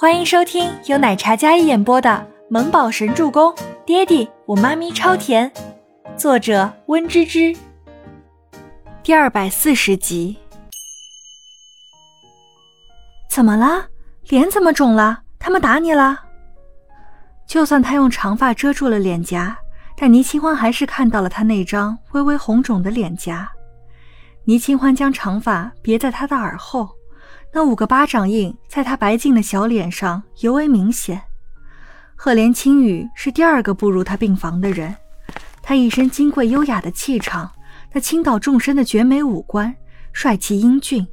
欢迎收听由奶茶嘉一演播的《萌宝神助攻》，爹地我妈咪超甜，作者温芝芝。第二百四十集。怎么了？脸怎么肿了？他们打你了？就算他用长发遮住了脸颊，但倪清欢还是看到了他那张微微红肿的脸颊。倪清欢将长发别在他的耳后。那五个巴掌印在他白净的小脸上尤为明显。赫连青羽是第二个步入他病房的人，他一身金贵优雅的气场，那倾倒众生的绝美五官，帅气英俊，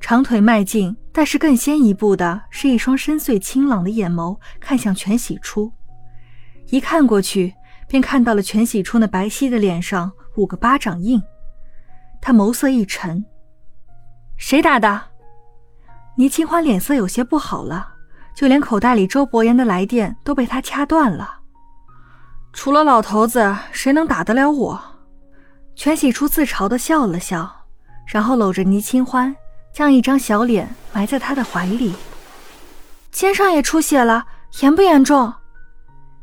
长腿迈进，但是更先一步的是一双深邃清朗的眼眸看向全喜初，一看过去便看到了全喜初那白皙的脸上五个巴掌印，他眸色一沉：“谁打的？”倪清欢脸色有些不好了，就连口袋里周伯言的来电都被他掐断了。除了老头子，谁能打得了我？全喜初自嘲的笑了笑，然后搂着倪清欢，将一张小脸埋在他的怀里。肩上也出血了，严不严重？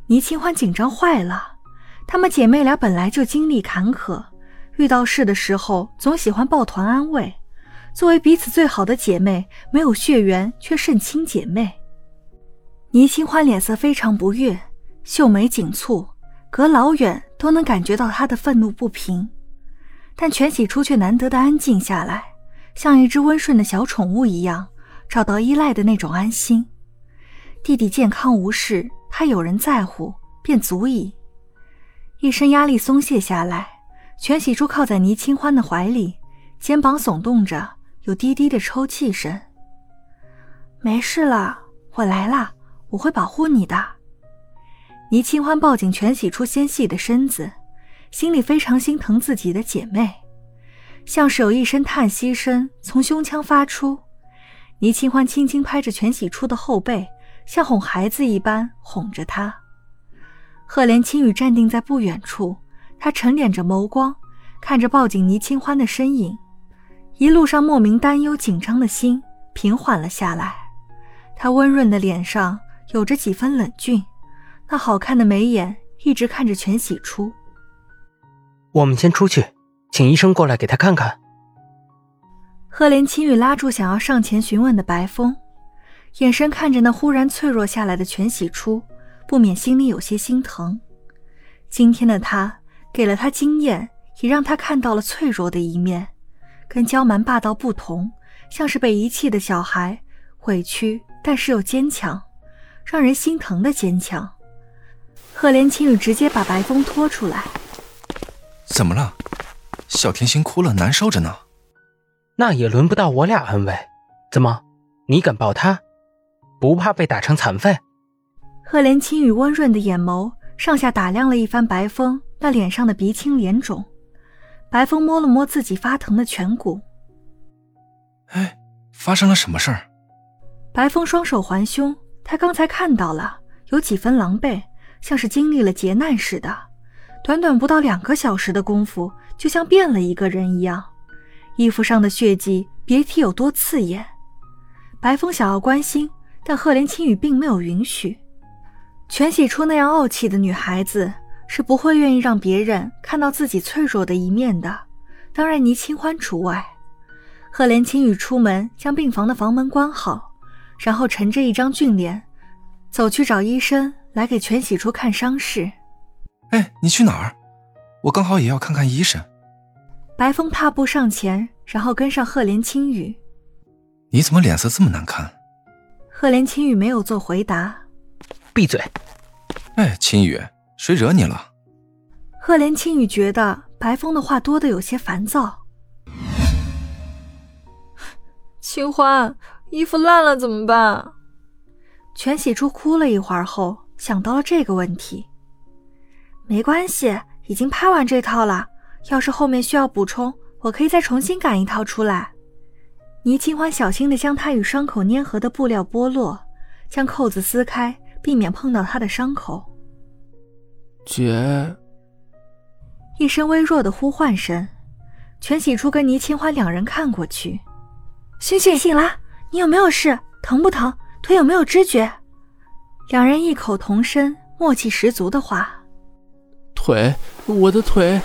倪清欢紧张坏了。她们姐妹俩本来就经历坎坷，遇到事的时候总喜欢抱团安慰。作为彼此最好的姐妹，没有血缘却甚亲姐妹。倪清欢脸色非常不悦，秀眉紧蹙，隔老远都能感觉到她的愤怒不平。但全喜初却难得的安静下来，像一只温顺的小宠物一样，找到依赖的那种安心。弟弟健康无事，他有人在乎便足矣。一身压力松懈下来，全喜初靠在倪清欢的怀里，肩膀耸动着。有低低的抽泣声。没事了，我来了，我会保护你的。倪清欢抱紧全喜初纤细的身子，心里非常心疼自己的姐妹，像是有一声叹息声从胸腔发出。倪清欢轻轻拍着全喜初的后背，像哄孩子一般哄着她。赫连青羽站定在不远处，他沉敛着眸光，看着抱紧倪清欢的身影。一路上莫名担忧、紧张的心平缓了下来，他温润的脸上有着几分冷峻，那好看的眉眼一直看着全喜初。我们先出去，请医生过来给他看看。赫连青雨拉住想要上前询问的白风，眼神看着那忽然脆弱下来的全喜初，不免心里有些心疼。今天的他给了他经验，也让他看到了脆弱的一面。跟娇蛮霸道不同，像是被遗弃的小孩，委屈但是又坚强，让人心疼的坚强。赫连青雨直接把白风拖出来。怎么了？小甜心哭了，难受着呢。那也轮不到我俩安慰。怎么，你敢抱她？不怕被打成残废？赫连青雨温润的眼眸上下打量了一番白风那脸上的鼻青脸肿。白风摸了摸自己发疼的颧骨，哎，发生了什么事儿？白风双手环胸，他刚才看到了，有几分狼狈，像是经历了劫难似的。短短不到两个小时的功夫，就像变了一个人一样。衣服上的血迹，别提有多刺眼。白风想要关心，但赫连青羽并没有允许。全喜初那样傲气的女孩子。是不会愿意让别人看到自己脆弱的一面的，当然倪清欢除外。赫连青雨出门，将病房的房门关好，然后沉着一张俊脸，走去找医生来给全喜初看伤势。哎，你去哪儿？我刚好也要看看医生。白风踏步上前，然后跟上赫连青雨。你怎么脸色这么难看？赫连青雨没有做回答。闭嘴。哎，青羽。谁惹你了？赫连青羽觉得白风的话多的有些烦躁。清欢，衣服烂了怎么办？全喜初哭了一会儿后，想到了这个问题。没关系，已经拍完这套了。要是后面需要补充，我可以再重新赶一套出来。倪清欢小心的将他与伤口粘合的布料剥落，将扣子撕开，避免碰到他的伤口。姐，一声微弱的呼唤声，全喜初跟倪清欢两人看过去。醒醒醒了，你有没有事？疼不疼？腿有没有知觉？两人异口同声，默契十足的话。腿，我的腿。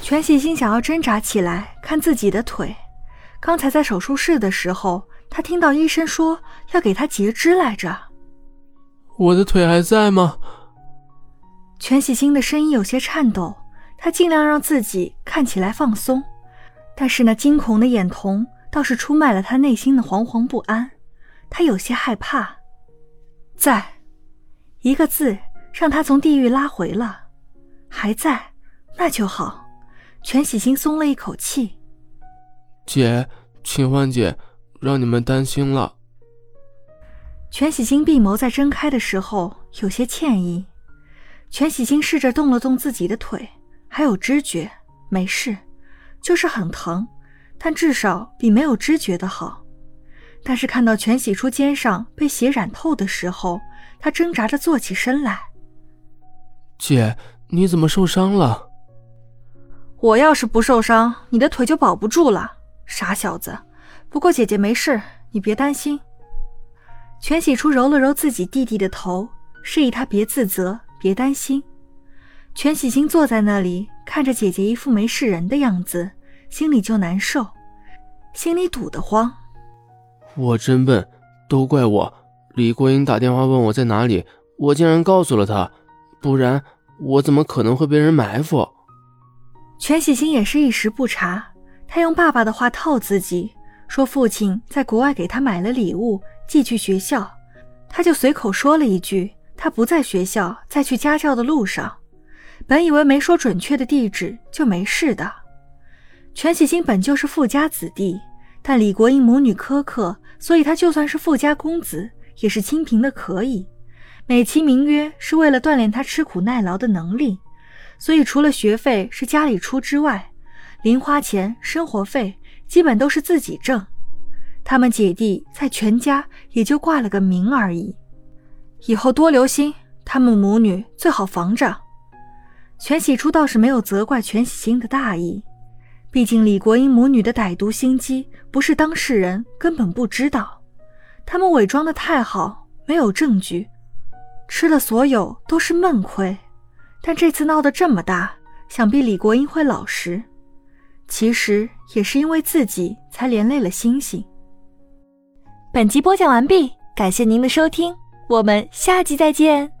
全喜星想要挣扎起来看自己的腿。刚才在手术室的时候，他听到医生说要给他截肢来着。我的腿还在吗？全喜星的声音有些颤抖，他尽量让自己看起来放松，但是那惊恐的眼瞳倒是出卖了他内心的惶惶不安。他有些害怕。在，一个字让他从地狱拉回了。还在，那就好。全喜星松了一口气。姐，秦欢姐，让你们担心了。全喜星闭眸在睁开的时候有些歉意。全喜星试着动了动自己的腿，还有知觉，没事，就是很疼，但至少比没有知觉的好。但是看到全喜初肩上被血染透的时候，他挣扎着坐起身来。姐，你怎么受伤了？我要是不受伤，你的腿就保不住了，傻小子。不过姐姐没事，你别担心。全喜初揉了揉自己弟弟的头，示意他别自责，别担心。全喜星坐在那里，看着姐姐一副没事人的样子，心里就难受，心里堵得慌。我真笨，都怪我。李国英打电话问我在哪里，我竟然告诉了他，不然我怎么可能会被人埋伏？全喜星也是一时不察，他用爸爸的话套自己，说父亲在国外给他买了礼物寄去学校，他就随口说了一句他不在学校，在去家教的路上。本以为没说准确的地址就没事的。全喜星本就是富家子弟，但李国英母女苛刻，所以他就算是富家公子，也是清贫的可以，美其名曰是为了锻炼他吃苦耐劳的能力。所以，除了学费是家里出之外，零花钱、生活费基本都是自己挣。他们姐弟在全家也就挂了个名而已。以后多留心，他们母女最好防着。全喜初倒是没有责怪全喜星的大意，毕竟李国英母女的歹毒心机，不是当事人根本不知道。他们伪装的太好，没有证据，吃的所有都是闷亏。但这次闹得这么大，想必李国英会老实。其实也是因为自己才连累了星星。本集播讲完毕，感谢您的收听，我们下集再见。